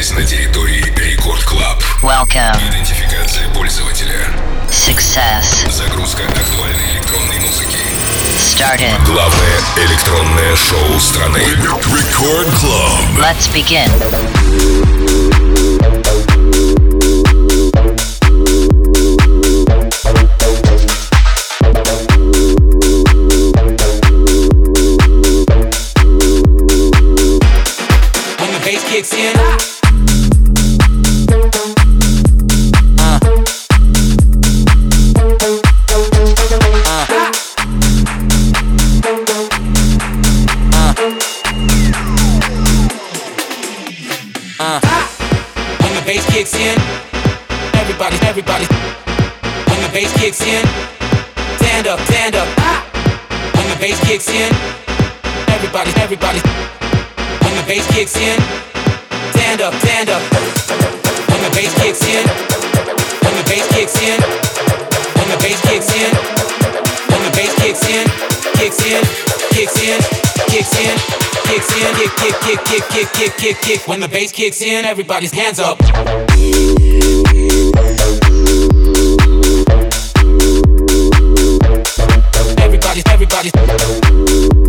находитесь на территории Рекорд Клаб. Welcome. Идентификация пользователя. Success. Загрузка актуальной электронной музыки. Started. Главное электронное шоу страны. Рекорд Club. Let's begin. Kicks in, stand up, stand up. When the bass kicks in, when the bass kicks in, when the bass kicks in, when the bass kicks in, kicks in, kicks in, kicks in, kicks in, kick, kick, kick, kick, kick, kick, kick, kick. When the bass kicks in, everybody's hands up. Everybody, everybody.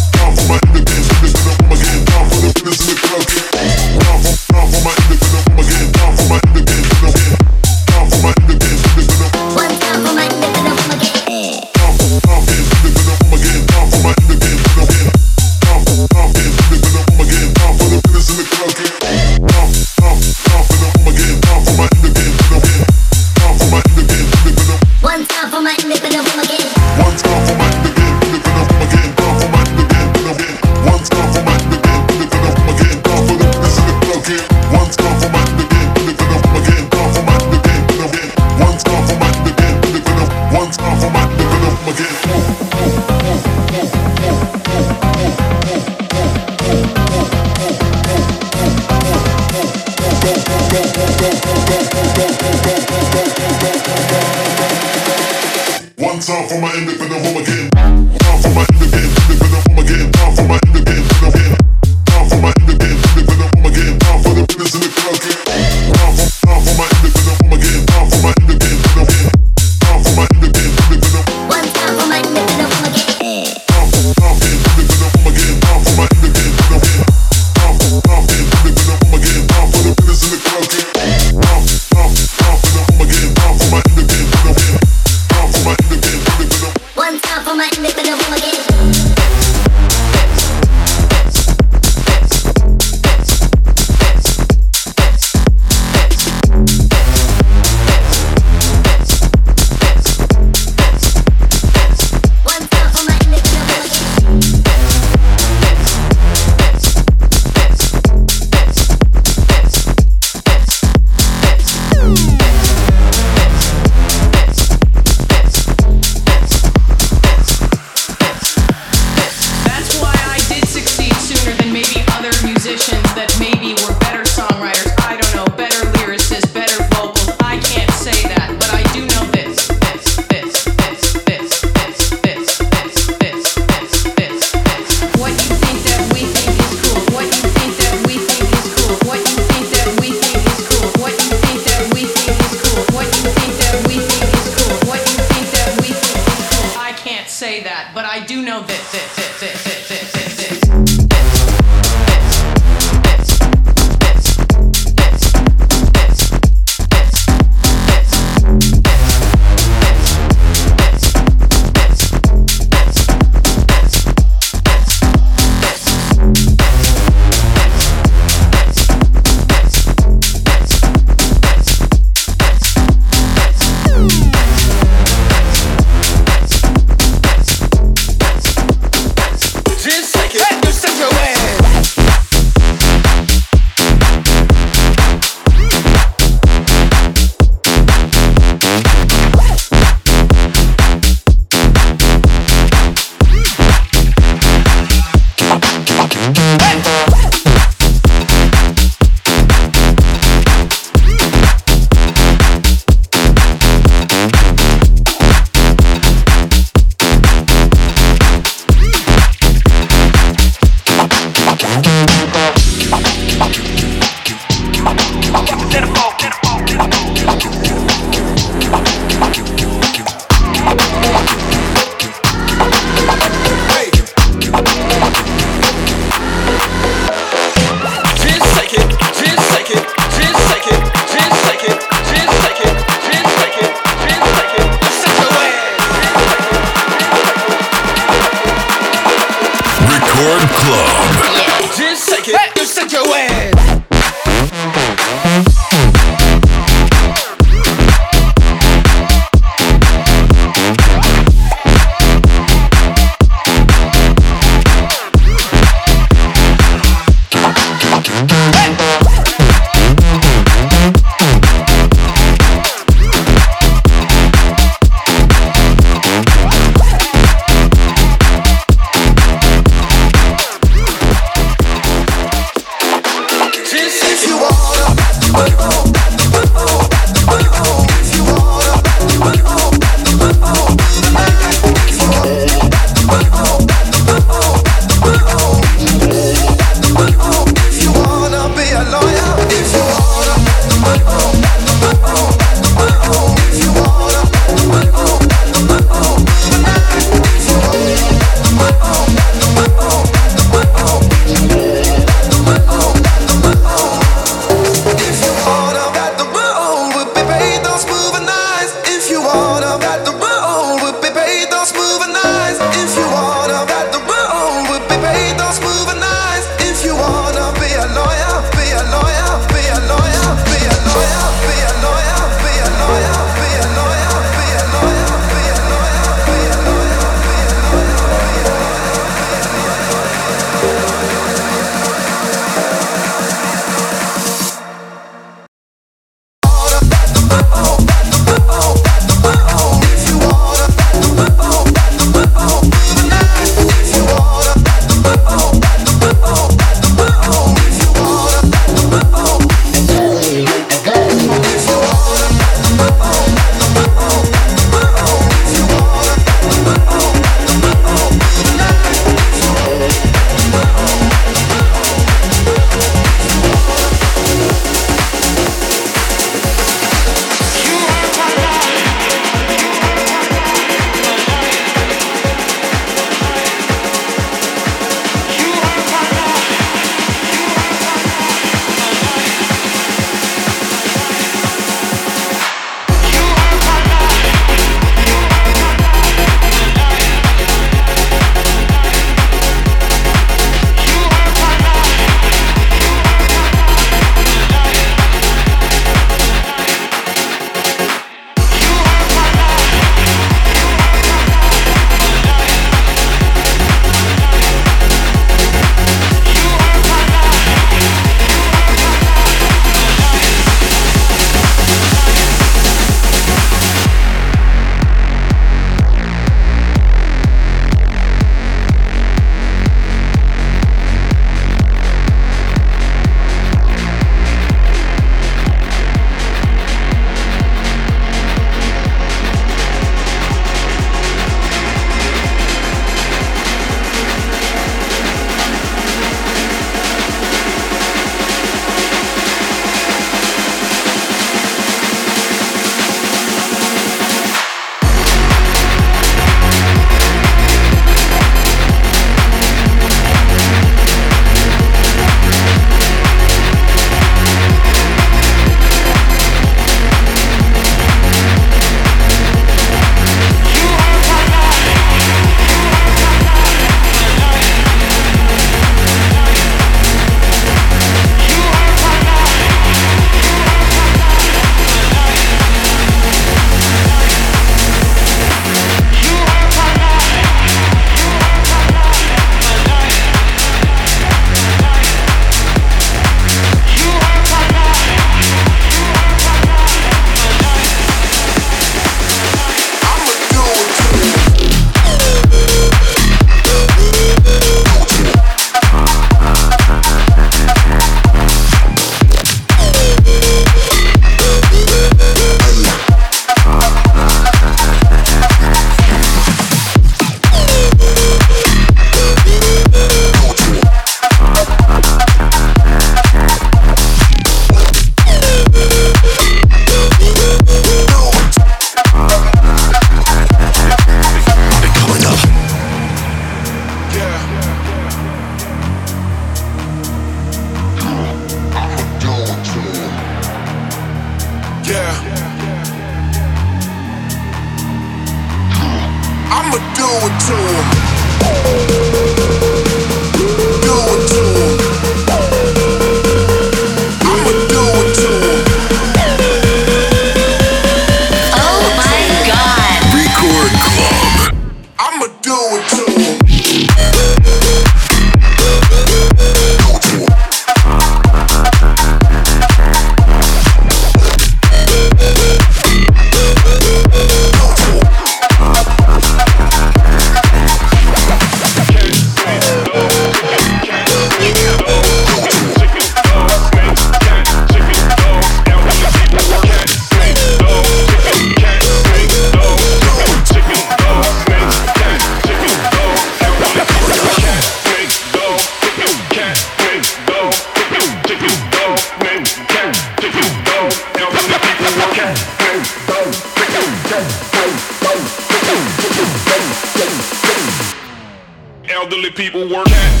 Elderly people work at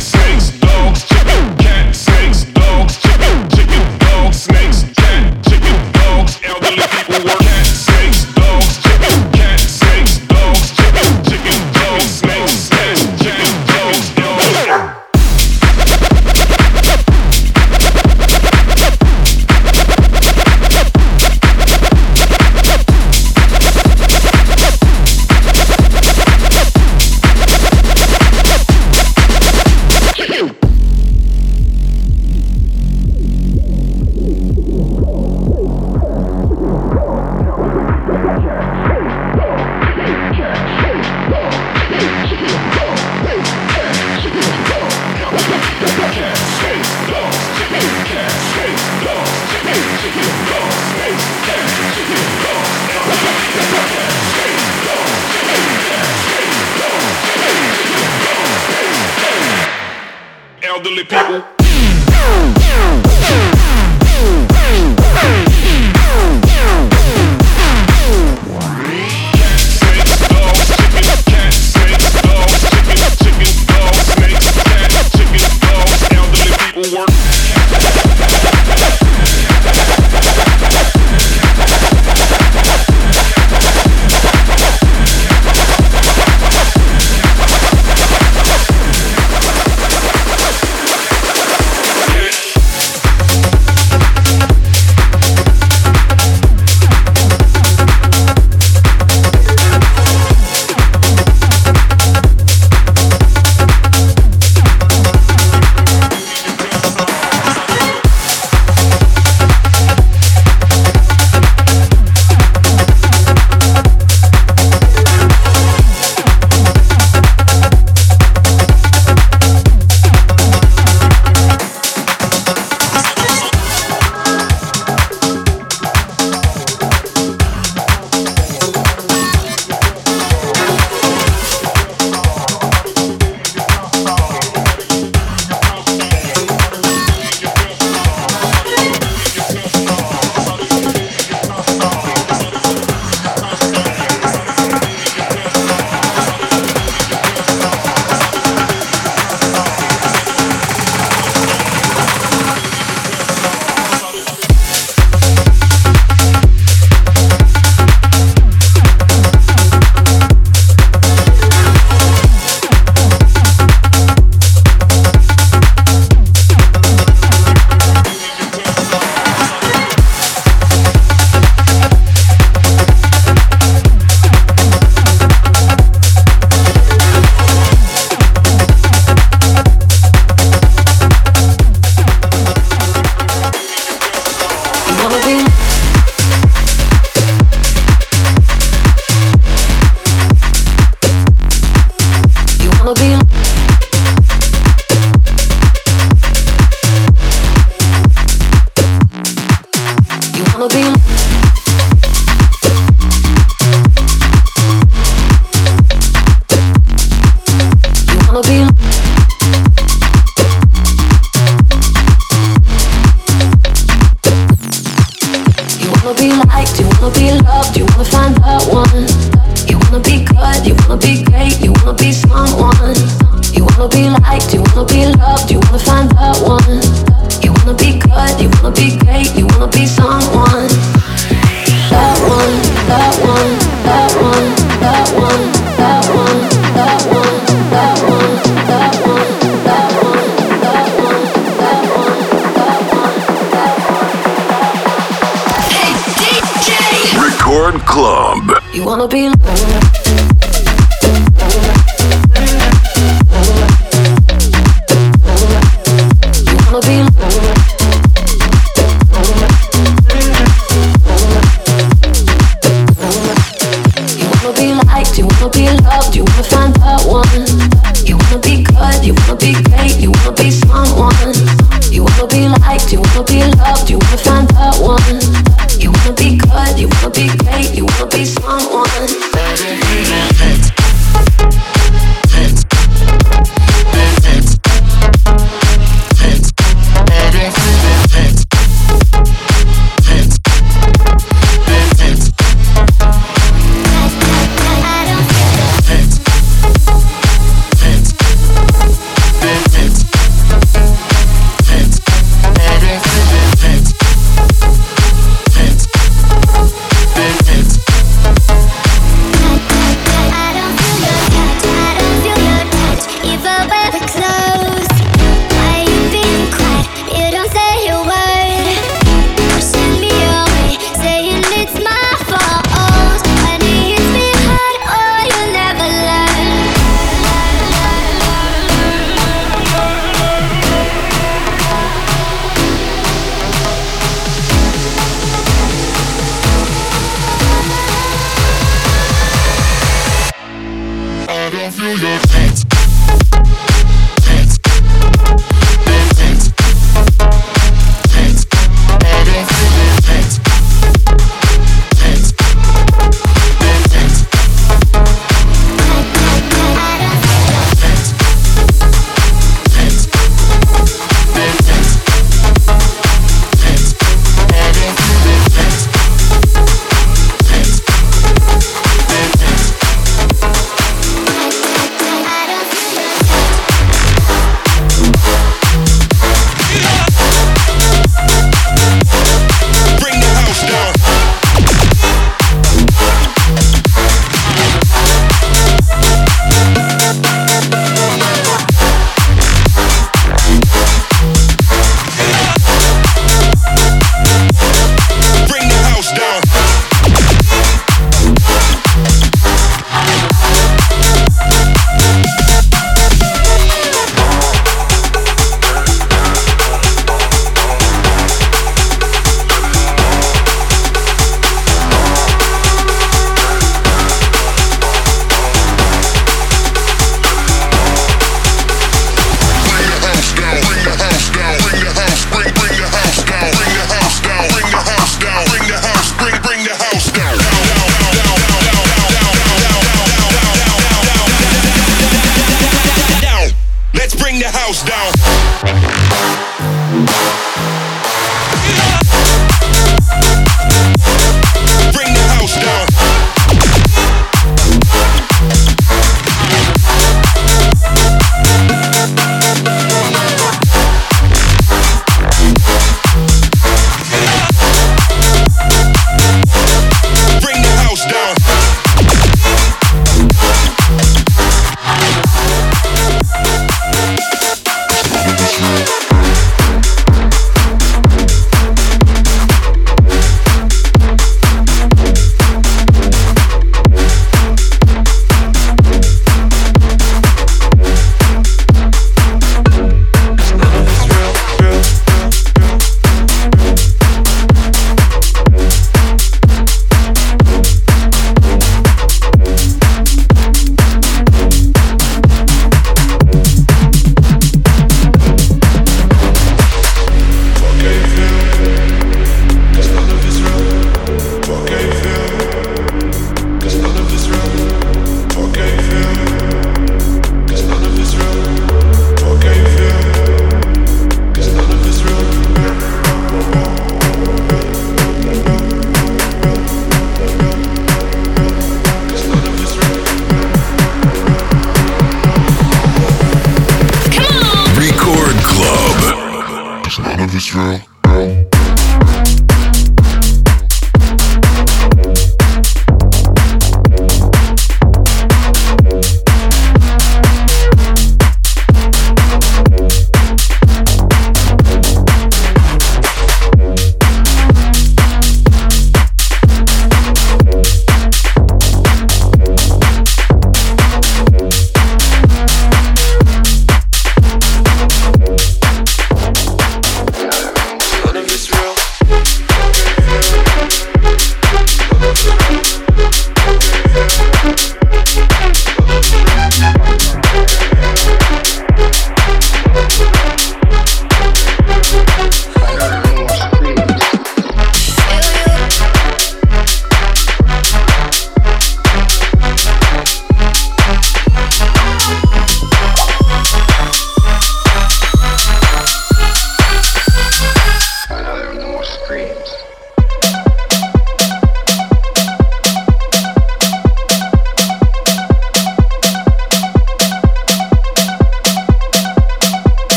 dogs, chicken, cat, that one, You wanna be good? You wanna be great? You wanna be someone? You wanna be liked? You wanna be loved? You wanna find that one, that one, that one. Wanna be You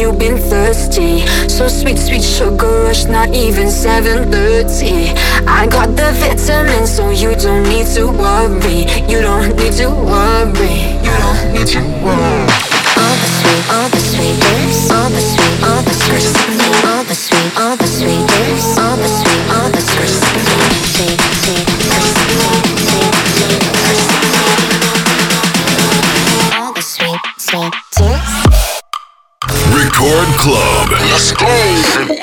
you've been thirsty. So sweet, sweet sugar rush, not even 7.30 I got the vitamin so you don't need to worry. You don't need to worry. You don't need to worry. All the sweet, all the sweet, all the sweet, all the sweet club. Exclusive.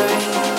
Time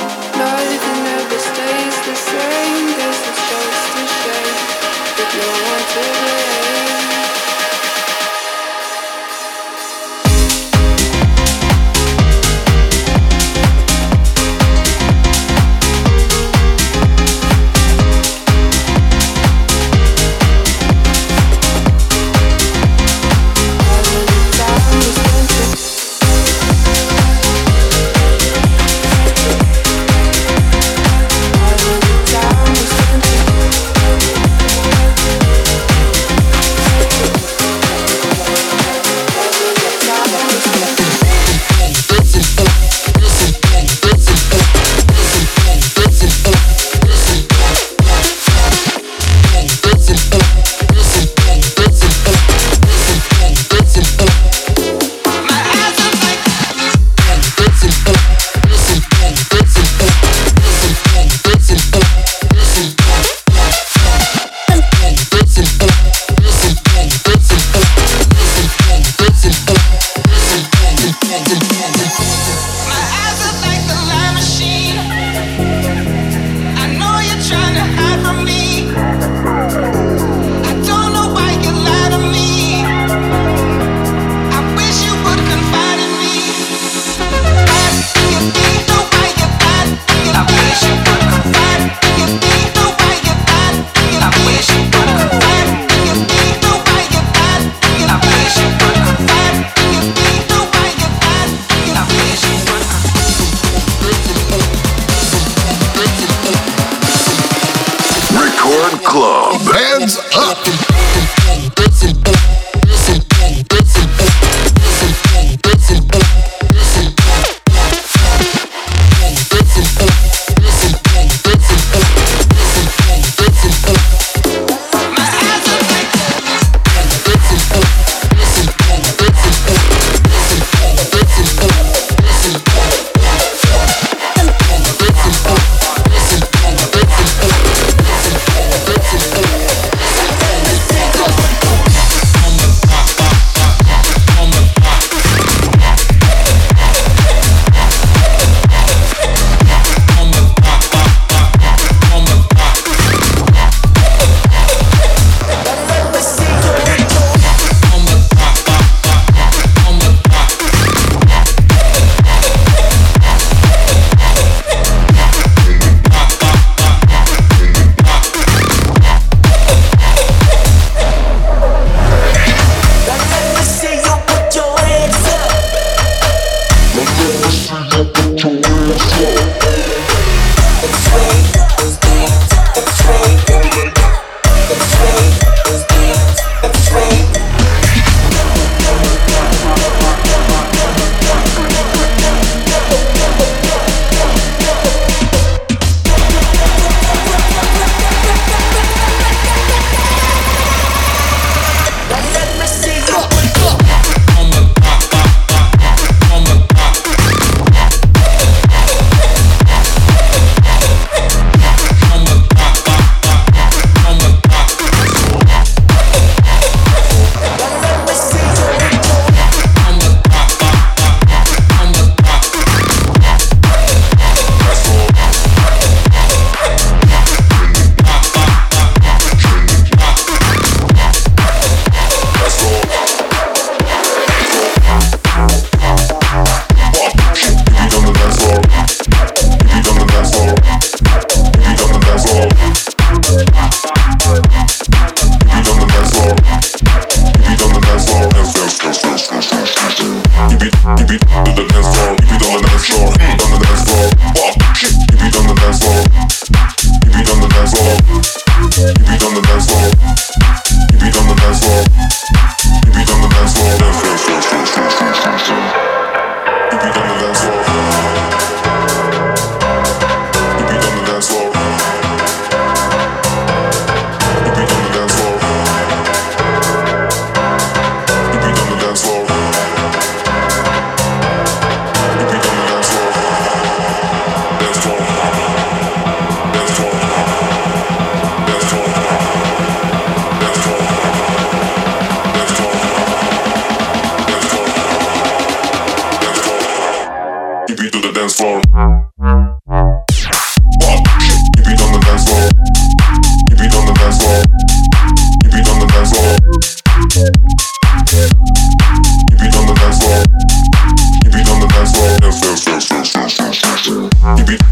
Keep it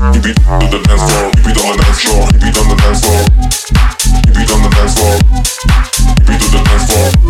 on the dance floor.